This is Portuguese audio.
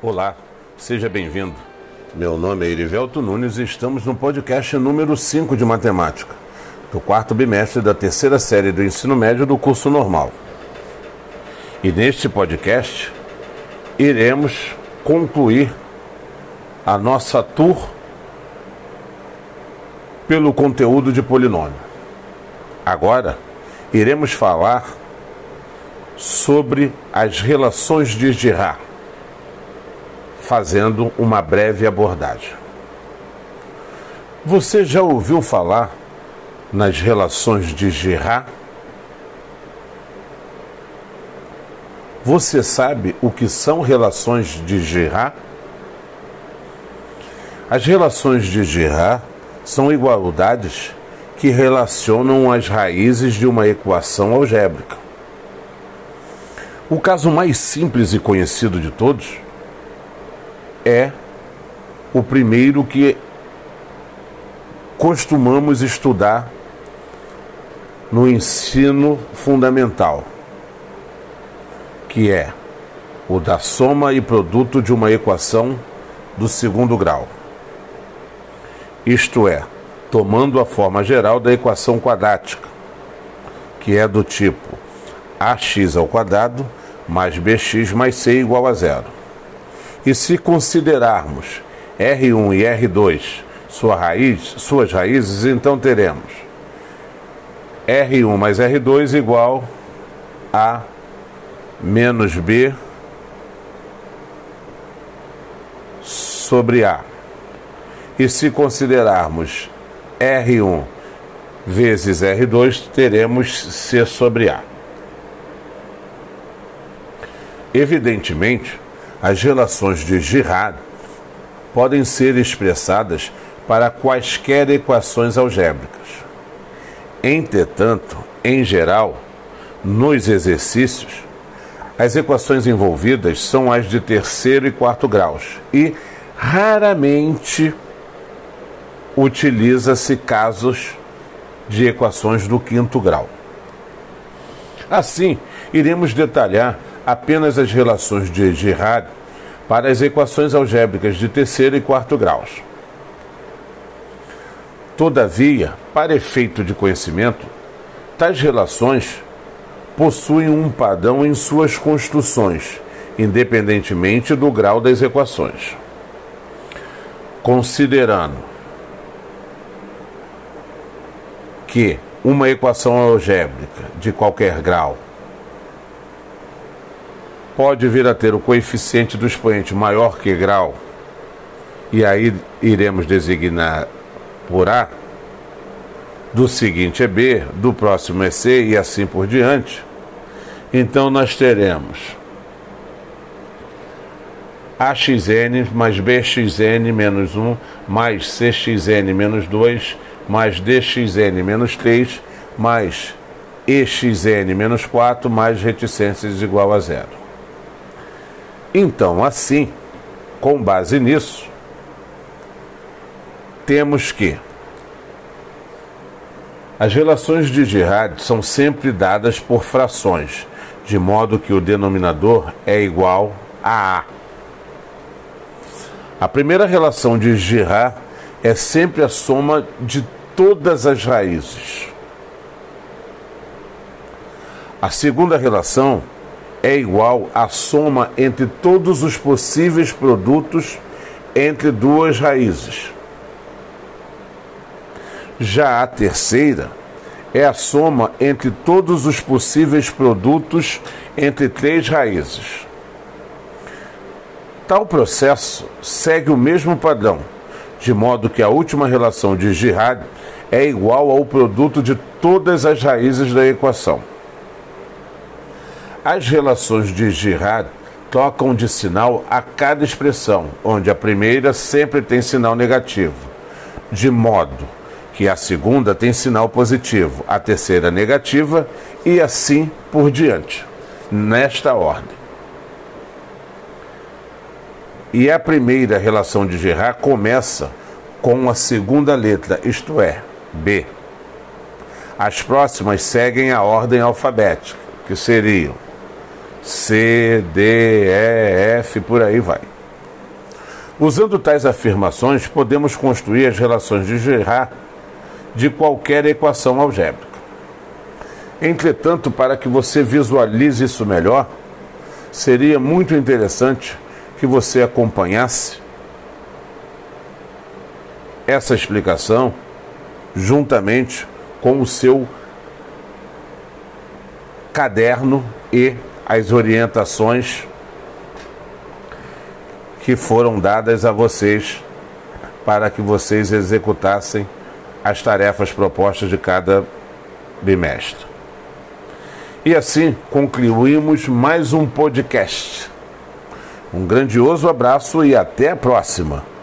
Olá, seja bem-vindo. Meu nome é Erivelto Nunes e estamos no podcast número 5 de matemática, do quarto bimestre da terceira série do ensino médio do curso normal. E neste podcast iremos concluir a nossa tour pelo conteúdo de polinômio. Agora iremos falar sobre as relações de Girard fazendo uma breve abordagem. Você já ouviu falar nas relações de Girard? Você sabe o que são relações de Girard? As relações de Girard são igualdades que relacionam as raízes de uma equação algébrica. O caso mais simples e conhecido de todos é o primeiro que costumamos estudar no ensino fundamental, que é o da soma e produto de uma equação do segundo grau. Isto é, tomando a forma geral da equação quadrática, que é do tipo ax ao quadrado mais bx mais c igual a zero. E se considerarmos R1 e R2 sua raiz, suas raízes, então teremos R1 mais R2 igual a menos B sobre A. E se considerarmos R1 vezes R2, teremos C sobre A. Evidentemente, as relações de Girard podem ser expressadas para quaisquer equações algébricas. Entretanto, em geral, nos exercícios, as equações envolvidas são as de terceiro e quarto graus e raramente utiliza-se casos de equações do quinto grau. Assim, iremos detalhar apenas as relações de Girard para as equações algébricas de terceiro e quarto graus. Todavia, para efeito de conhecimento, tais relações possuem um padrão em suas construções, independentemente do grau das equações. Considerando que uma equação algébrica de qualquer grau pode vir a ter o coeficiente do expoente maior que grau, e aí iremos designar por A, do seguinte é B, do próximo é C e assim por diante, então nós teremos AXN mais BXN menos 1 mais CXN menos 2 mais DXN menos 3 mais EXN menos 4 mais reticências igual a zero. Então, assim, com base nisso, temos que as relações de Girard são sempre dadas por frações, de modo que o denominador é igual a A. A primeira relação de Girard é sempre a soma de todas as raízes. A segunda relação é igual à soma entre todos os possíveis produtos entre duas raízes. Já a terceira é a soma entre todos os possíveis produtos entre três raízes. Tal processo segue o mesmo padrão, de modo que a última relação de Girard é igual ao produto de todas as raízes da equação. As relações de Girard tocam de sinal a cada expressão, onde a primeira sempre tem sinal negativo, de modo que a segunda tem sinal positivo, a terceira negativa e assim por diante, nesta ordem. E a primeira relação de Girard começa com a segunda letra, isto é, B. As próximas seguem a ordem alfabética, que seriam C, D, E, F, por aí vai. Usando tais afirmações, podemos construir as relações de Girard de qualquer equação algébrica. Entretanto, para que você visualize isso melhor, seria muito interessante que você acompanhasse essa explicação juntamente com o seu caderno e as orientações que foram dadas a vocês para que vocês executassem as tarefas propostas de cada bimestre. E assim concluímos mais um podcast. Um grandioso abraço e até a próxima!